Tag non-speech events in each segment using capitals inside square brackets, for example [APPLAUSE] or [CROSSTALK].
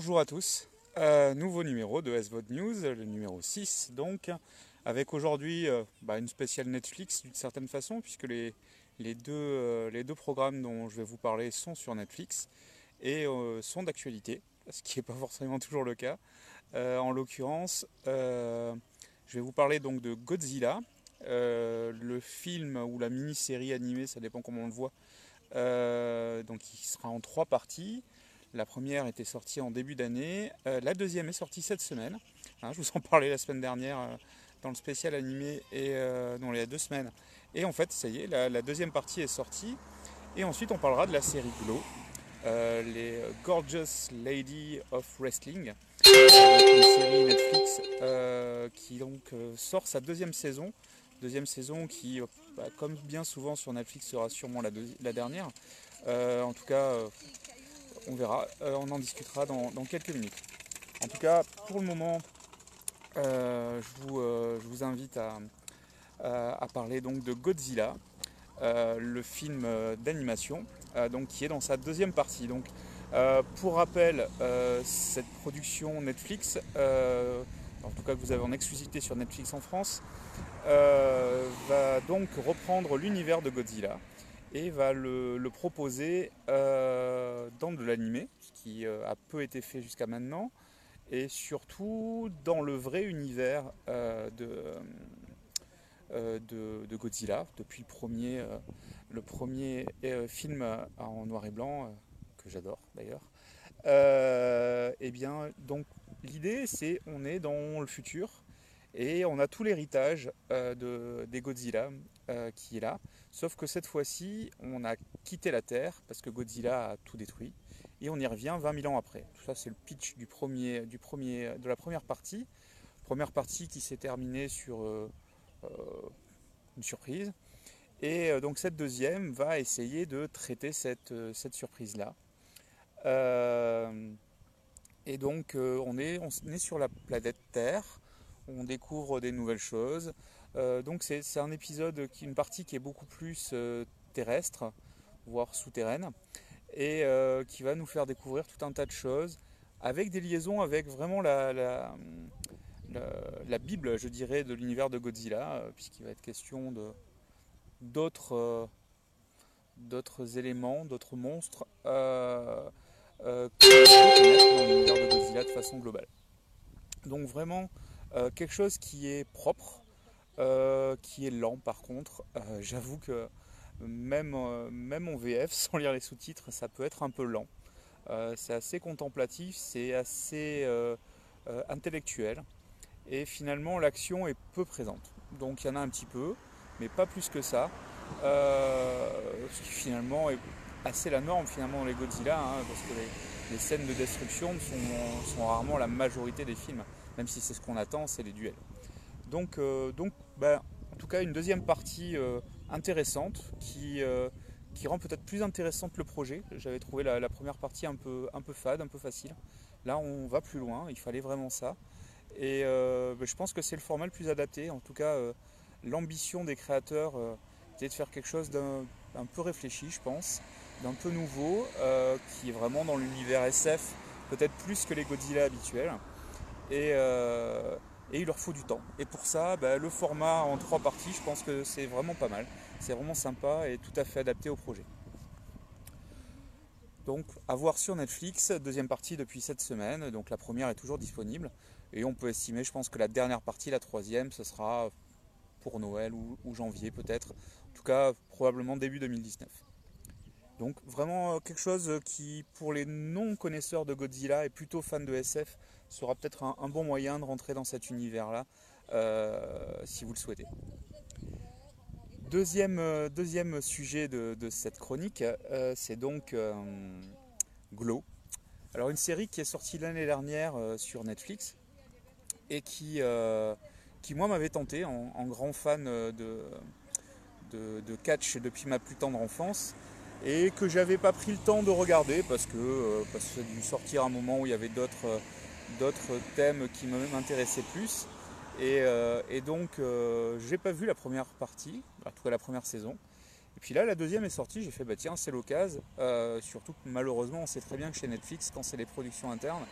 Bonjour à tous, euh, nouveau numéro de SVOD News, le numéro 6 donc, avec aujourd'hui euh, bah, une spéciale Netflix d'une certaine façon, puisque les, deux, euh, les deux programmes dont je vais vous parler sont sur Netflix et sont d'actualité, ce qui n'est pas forcément toujours le cas. en l'occurrence, je vais vous parler donc de Godzilla, le film ou la mini-série animée, ça dépend comment on le voit, donc il sera en trois parties. La première était sortie en début d'année. Euh, la deuxième est sortie cette semaine. Hein, je vous en parlais la semaine dernière euh, dans le spécial animé et euh, y a deux semaines. Et en fait, ça y est, la, deuxième partie est sortie. Et ensuite, on parlera de la série Glow, les Gorgeous Lady of Wrestling, une série Netflix qui donc sort sa deuxième saison. Deuxième saison qui, bah, comme bien souvent sur Netflix, sera sûrement la, la dernière. en tout cas, on verra, euh, on en discutera dans, quelques minutes. En tout cas, pour le moment, euh, euh, je, vous, invite à, parler donc de Godzilla, le film d'animation, donc qui est dans sa deuxième partie. Pour rappel, cette production Netflix, en tout cas que vous avez en exclusivité sur Netflix en France, va donc reprendre l'univers de Godzilla et va le, proposer euh, dans de l'animé, ce qui euh, a peu été fait jusqu'à maintenant, et surtout dans le vrai univers euh, de, Godzilla, depuis le premier, le premier film en noir et blanc, que j'adore d'ailleurs. et eh bien, donc l'idée c'est on est dans le futur et on a tout l'héritage de, des Godzilla qui est là. Sauf que cette fois-ci, on a quitté la Terre parce que Godzilla a tout détruit et on y revient 20 000 ans après. Tout ça, c'est le pitch du premier, du premier, de la première partie. Première partie qui s'est terminée sur euh, euh, une surprise. Et euh, donc cette deuxième va essayer de traiter cette, cette surprise-là. et donc on, est, on est sur la planète Terre, on découvre des nouvelles choses, euh, donc c'est un épisode, qui, une partie qui est beaucoup plus euh, terrestre, voire souterraine, et euh, qui va nous faire découvrir tout un tas de choses, avec des liaisons avec vraiment la, la, Bible, je dirais, de l'univers de Godzilla, puisqu'il va être question d'autres d'autres éléments, d'autres monstres euh, euh, dans l'univers de Godzilla de façon globale. Donc vraiment quelque chose qui est propre, euh, qui est lent par contre. Euh, j'avoue que même, euh, même en VF, [LAUGHS] sans lire les sous-titres, ça peut être un peu lent. c'est assez contemplatif, c'est assez intellectuel. Et finalement, l'action est peu présente. Donc il y en a un petit peu, mais pas plus que ça. ce qui finalement est assez la norme finalement dans les Godzilla, hein, parce que les, scènes de destruction sont, sont, rarement la majorité des films, même si c'est ce qu'on attend, c'est les duels. Donc, donc ben, en tout cas une deuxième partie euh, intéressante qui, euh, qui rend peut-être plus intéressante le projet. J'avais trouvé la, première partie un peu, un peu fade, un peu facile. Là on va plus loin, il fallait vraiment ça. Et euh, ben, je pense que c'est le format le plus adapté. En tout cas, l'ambition des créateurs était de faire quelque chose d'un peu réfléchi, je pense, d'un peu nouveau, qui est vraiment dans l'univers SF, peut-être plus que les Godzilla habituels. Et, et il leur faut du temps. Et pour ça, bah, le format en trois parties, je pense que c'est vraiment pas mal. C'est vraiment sympa et tout à fait adapté au projet. Donc à voir sur Netflix, deuxième partie depuis cette semaine, donc la première est toujours disponible. Et on peut estimer, je pense que la dernière partie, la troisième, ce sera pour Noël ou, janvier peut-être. En tout cas, probablement début 2019. Donc vraiment euh, quelque chose qui, pour les non-connaisseurs de Godzilla et plutôt fans de SF, sera peut-être un, bon moyen de rentrer dans cet univers-là, euh, si vous le souhaitez. Deuxième, euh, deuxième sujet de, cette chronique, c'est donc Glow. Alors une série qui est sortie l'année dernière sur Netflix et qui, qui moi m'avait tenté en, grand fan de, de, de, catch depuis ma plus tendre enfance et que j'avais pas pris le temps de regarder parce que, euh, parce que ça a dû sortir un moment où il y avait d'autres, euh, d'autres thèmes qui m'intéressaient plus. Et, euh, et donc j'ai pas vu la première partie, en tout cas la première saison. Et puis là, la deuxième est sortie, j'ai fait bah tiens, c'est l'occasion. surtout que malheureusement, on sait très bien que chez Netflix, quand c'est les productions internes,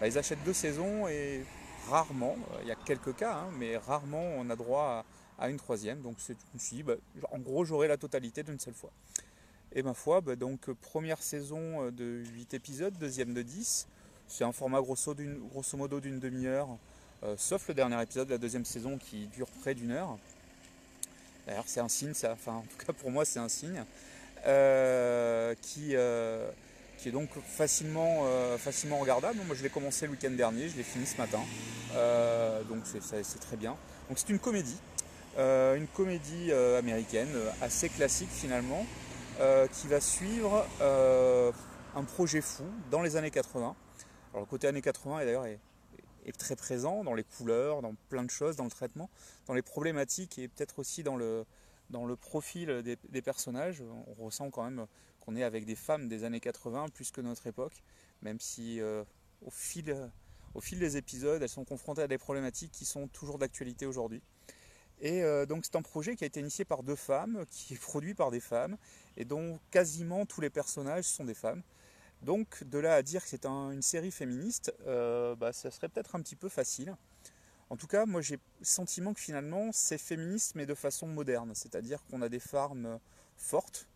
bah, ils achètent deux saisons et rarement, il y a quelques cas, hein, mais rarement on a droit à, une troisième. Donc je me suis dit, en gros, j'aurai la totalité d'une seule fois. Et ma foi, bah, donc première saison de 8 épisodes, deuxième de 10. C'est un format grosso, modo d'une demi-heure, euh, sauf le dernier épisode de la deuxième saison qui dure près d'une heure. D'ailleurs, c'est un signe, enfin, en tout cas pour moi, c'est un signe. Euh, qui, euh, qui est donc facilement, facilement regardable. Moi, je l'ai commencé le week-end dernier, je l'ai fini ce matin. donc, c'est très bien. Donc, c'est une comédie. une comédie américaine assez classique finalement, qui va suivre un projet fou dans les années 80 le côté années 80 est d'ailleurs très présent dans les couleurs, dans plein de choses, dans le traitement, dans les problématiques et peut-être aussi dans le, profil des, personnages. On ressent quand même qu'on est avec des femmes des années 80 plus que notre époque, même si euh, au, fil, au fil des épisodes, elles sont confrontées à des problématiques qui sont toujours d'actualité aujourd'hui. Et euh, donc c'est un projet qui a été initié par deux femmes, qui est produit par des femmes, et dont quasiment tous les personnages sont des femmes. Donc de là à dire que c'est une série féministe, euh, bah, ça serait peut-être un petit peu facile. En tout cas, moi j'ai le sentiment que finalement c'est féministe mais de façon moderne, c'est-à-dire qu'on a des femmes fortes,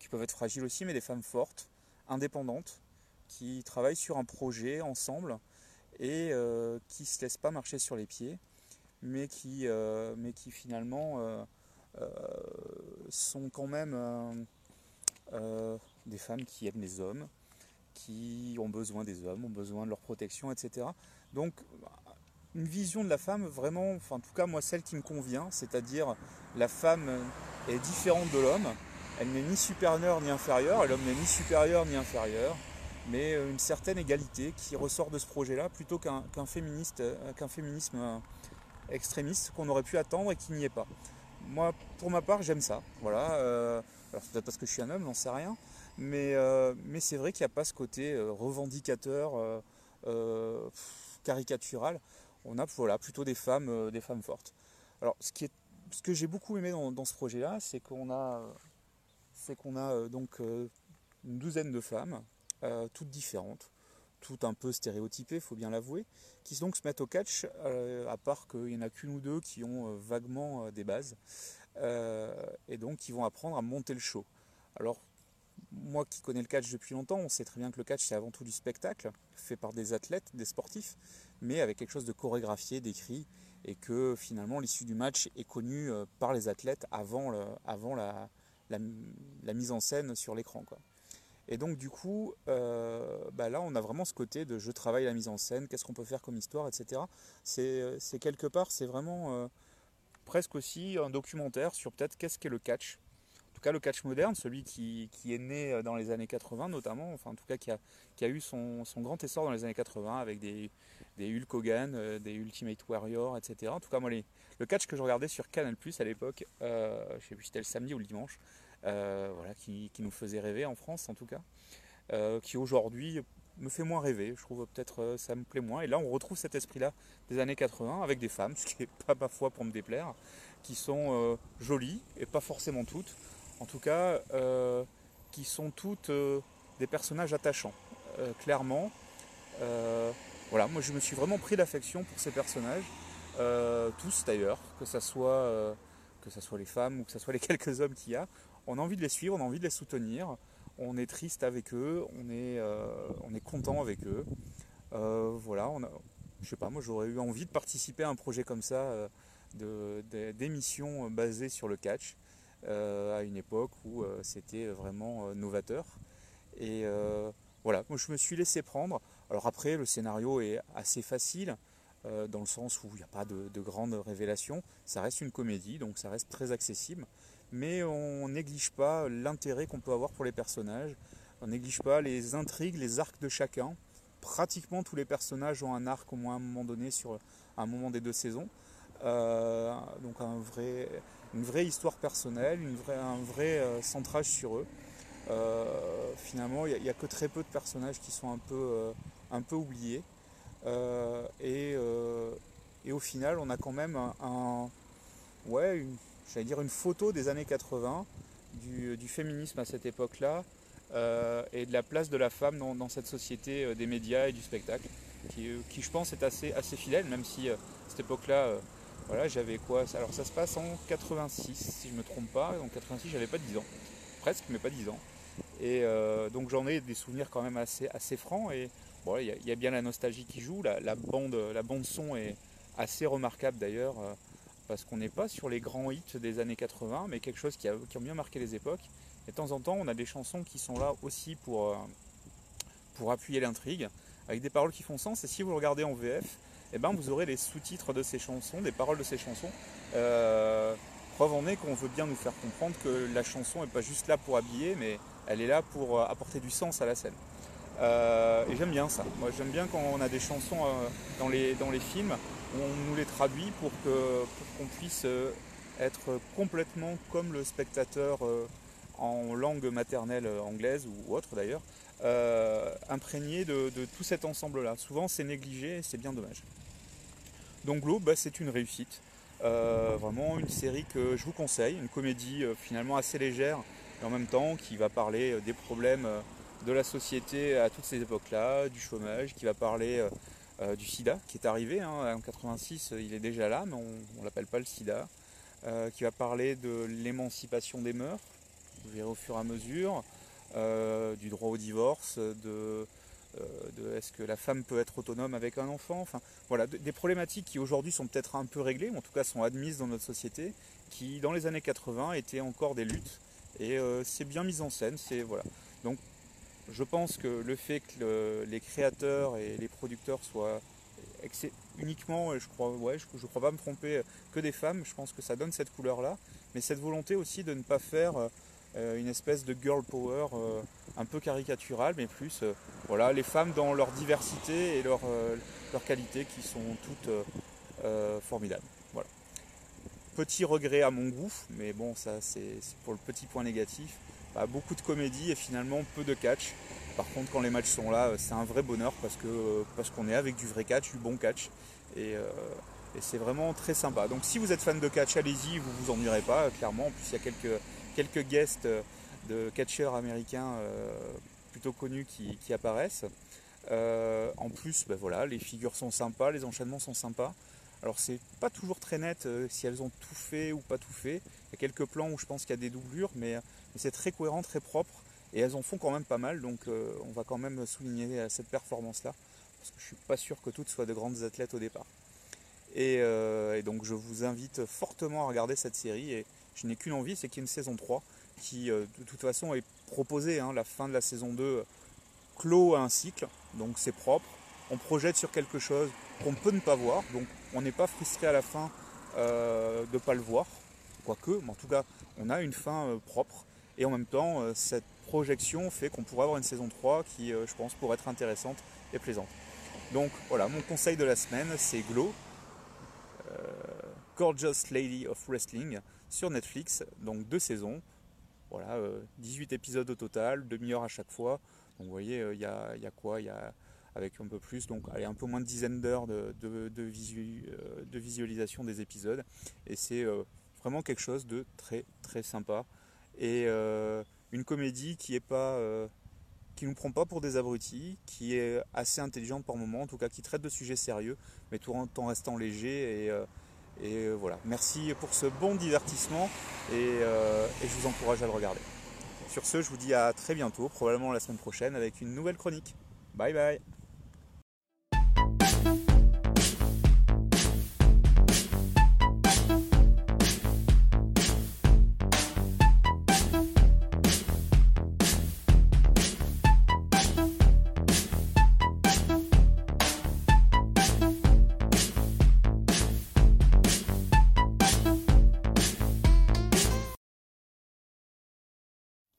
qui peuvent être fragiles aussi, mais des femmes fortes, indépendantes, qui travaillent sur un projet ensemble et euh, qui ne se laissent pas marcher sur les pieds, mais qui, euh, mais qui finalement sont quand même des femmes qui aiment les hommes, qui ont besoin des hommes, ont besoin de leur protection, etc. Donc une vision de la femme vraiment, enfin en tout cas moi celle qui me convient, c'est-à-dire la femme est différente de l'homme, elle n'est ni supérieure ni inférieure, l'homme n'est ni supérieur ni inférieur, mais une certaine égalité qui ressort de ce projet-là plutôt qu'un féministe, qu'un féminisme extrémiste qu'on aurait pu attendre et qui n'y est pas. Moi, pour ma part, j'aime ça. Voilà. Euh, alors peut-être parce que je suis un homme, j'en sais rien. Euh, mais, c'est vrai qu'il n'y a pas ce côté euh, revendicateur, euh, caricatural. On a voilà, plutôt des femmes, des femmes fortes. Alors, ce, qui est, ce que j'ai beaucoup aimé dans, ce projet-là, c'est qu'on a, c'est qu'on a donc une douzaine de femmes, toutes différentes, toutes un peu stéréotypées, faut bien l'avouer, qui donc se mettent au catch, à part qu'il n'y en a qu'une ou deux qui ont vaguement des bases, et donc qui vont apprendre à monter le show. Alors moi qui connais le catch depuis longtemps, on sait très bien que le catch c'est avant tout du spectacle, fait par des athlètes, des sportifs, mais avec quelque chose de chorégraphié, d'écrit, et que finalement l'issue du match est connue euh, par les athlètes avant, avant la, la, mise en scène sur l'écran. Et donc du coup, euh, bah là on a vraiment ce côté de je travaille la mise en scène, qu'est-ce qu'on peut faire comme histoire, etc. C'est quelque part, c'est vraiment euh, presque aussi un documentaire sur peut-être qu'est-ce qu'est le catch, tout cas le catch moderne, celui qui, est né euh, dans les années 80 notamment, enfin en tout cas qui a, eu son, grand essor dans les années 80 avec des, des Hulk Hogan, euh, des Ultimate Warrior, etc. En tout cas moi le catch que je regardais sur Canal Plus à l'époque, euh, je sais plus si c'était le samedi ou le dimanche, voilà, qui, nous faisait rêver en France en tout cas, qui aujourd'hui me fait moins rêver, je trouve peut-être ça me plaît moins. Et là on retrouve cet esprit-là des années 80 avec des femmes, [LAUGHS] ce qui n'est pas ma foi pour me déplaire, qui sont jolies et pas forcément toutes en tout cas, euh, qui sont toutes euh, des personnages attachants, euh, clairement. voilà, moi je me suis vraiment pris d'affection pour ces personnages, tous d'ailleurs, que ce soit, ça soit les femmes ou que ce soit les [LAUGHS] quelques hommes qu'il y a. On a envie de les suivre, on a envie de les soutenir, on est triste avec eux, on est, on est content avec eux. voilà, on je sais pas, moi j'aurais eu envie de participer à un projet comme ça, d'émissions basées sur le catch. Euh, à une époque où euh, c'était vraiment euh, novateur. Et voilà, moi je me suis laissé prendre. Alors après, le scénario est assez facile, dans le sens où il n'y a pas de, grandes révélations. Ça reste une comédie, donc ça reste très accessible. Mais on néglige pas l'intérêt qu'on peut avoir pour les personnages. On néglige pas les intrigues, les arcs de chacun. Pratiquement tous les personnages ont un arc au moins à un moment donné sur un moment des deux saisons. donc un vrai, une vraie histoire personnelle, un vrai euh, centrage sur eux. Euh, finalement, il n'y a, que très peu de personnages qui sont un peu, euh, oubliés. Et, au final, on a quand même un, ouais, une, dire une photo des années 80. du, féminisme à cette époque-là et de la place de la femme dans, cette société des médias et du spectacle, qui, je pense est assez, fidèle, même si cette époque-là, voilà, j'avais quoi Alors ça se passe en 86, si je ne me trompe pas. En 86, j'avais pas 10 ans, presque, mais pas 10 ans. Et donc j'en ai des souvenirs quand même assez, assez francs. Et bon, il y, a bien la nostalgie qui joue. La, bande, son est assez remarquable d'ailleurs, parce qu'on n'est pas sur les grands hits des années 80, mais quelque chose qui a, bien marqué les époques. Et de temps en temps, on a des chansons qui sont là aussi pour, euh, pour appuyer l'intrigue, avec des paroles qui font sens. Et si vous regardez en VF, eh ben, vous aurez les sous-titres de ces chansons, des paroles de ces chansons. Euh, preuve en est qu'on veut bien nous faire comprendre que la chanson n'est pas juste là pour habiller, mais elle est là pour euh, apporter du sens à la scène. et j'aime bien ça. Moi, j'aime bien quand on a des chansons dans, les, dans les films on nous les traduit pour qu'on puisse euh, être complètement comme le spectateur euh, en langue maternelle anglaise ou autre d'ailleurs, euh, imprégné de, tout cet ensemble-là. Souvent c'est négligé et c'est bien dommage. Donc Globe, bah, c'est une réussite. vraiment une série que je vous conseille, une comédie finalement assez légère et en même temps qui va parler des problèmes de la société à toutes ces époques-là, du chômage, qui va parler euh, du sida qui est arrivé. Hein, en 86, il est déjà là, mais on ne l'appelle pas le sida. Euh, qui va parler de l'émancipation des mœurs, vous verrez au fur et à mesure, euh, du droit au divorce, de, est-ce que la femme peut être autonome avec un enfant, enfin voilà, des problématiques qui aujourd'hui sont peut-être un peu réglées, ou en tout cas sont admises dans notre société, qui dans les années 80 étaient encore des luttes. Et c'est bien mis en scène, c'est voilà. Donc je pense que le fait que les créateurs et les producteurs soient uniquement, je crois, ouais, je, crois pas me tromper, que des femmes, je pense que ça donne cette couleur-là. Mais cette volonté aussi de ne pas faire euh, une espèce de girl power euh, un peu caricaturale, mais plus euh, voilà, les femmes dans leur diversité et leur, leur qualité qui sont toutes formidables. Voilà. Petit regret à mon goût, mais bon, ça c'est pour le petit point négatif beaucoup de comédie et finalement peu de catch. Par contre, quand les matchs sont là, c'est un vrai bonheur parce que parce qu'on est avec du vrai catch, du bon catch. Et, euh, c'est vraiment très sympa. Donc si vous êtes fan de catch, allez-y, vous vous ennuierez pas, clairement. En plus, il y a quelques, quelques guests de catcheurs américains euh, plutôt connus qui, apparaissent. Euh, en plus, ben voilà, les figures sont sympas, les enchaînements sont sympas. Alors c'est pas toujours très net si elles ont tout fait ou pas tout fait. Il y a quelques plans où je pense qu'il y a des doublures, mais c'est très cohérent, très propre, et elles en font quand même pas mal, donc euh, on va quand même souligner euh, cette performance-là, parce que je suis pas sûr que toutes soient de grandes athlètes au départ. Et, euh, donc je vous invite fortement à regarder cette série, et je n'ai qu'une envie, c'est qu'il y ait une saison 3, qui de toute façon est proposée, hein, la fin de la saison 2 clôt un cycle, donc c'est propre, on projette sur quelque chose qu'on peut ne pas voir, donc on n'est pas frustré à la fin de ne pas le voir, quoique, mais en tout cas on a une fin propre, et en même temps, euh, cette projection fait qu'on pourrait avoir une saison 3 qui, euh, je pense, pourrait être intéressante et plaisante. Donc voilà, mon conseil de la semaine, c'est Glow, euh, Gorgeous Lady of Wrestling, sur Netflix, donc deux saisons. Voilà, 18 épisodes au total, demi-heure à chaque fois. Donc vous voyez, il y, a, quoi? Il y a avec un peu plus, donc allez, un peu moins de dizaines d'heures de, de, visualisation des épisodes. Et c'est vraiment quelque chose de très très sympa et euh, une comédie qui est pas euh, qui nous prend pas pour des abrutis, qui est assez intelligente par moment, en tout cas qui traite de sujets sérieux, mais tout en restant léger. Et, euh, et voilà. Merci pour ce bon divertissement et, et, je vous encourage à le regarder. Sur ce, je vous dis à très bientôt, probablement la semaine prochaine, avec une nouvelle chronique. Bye bye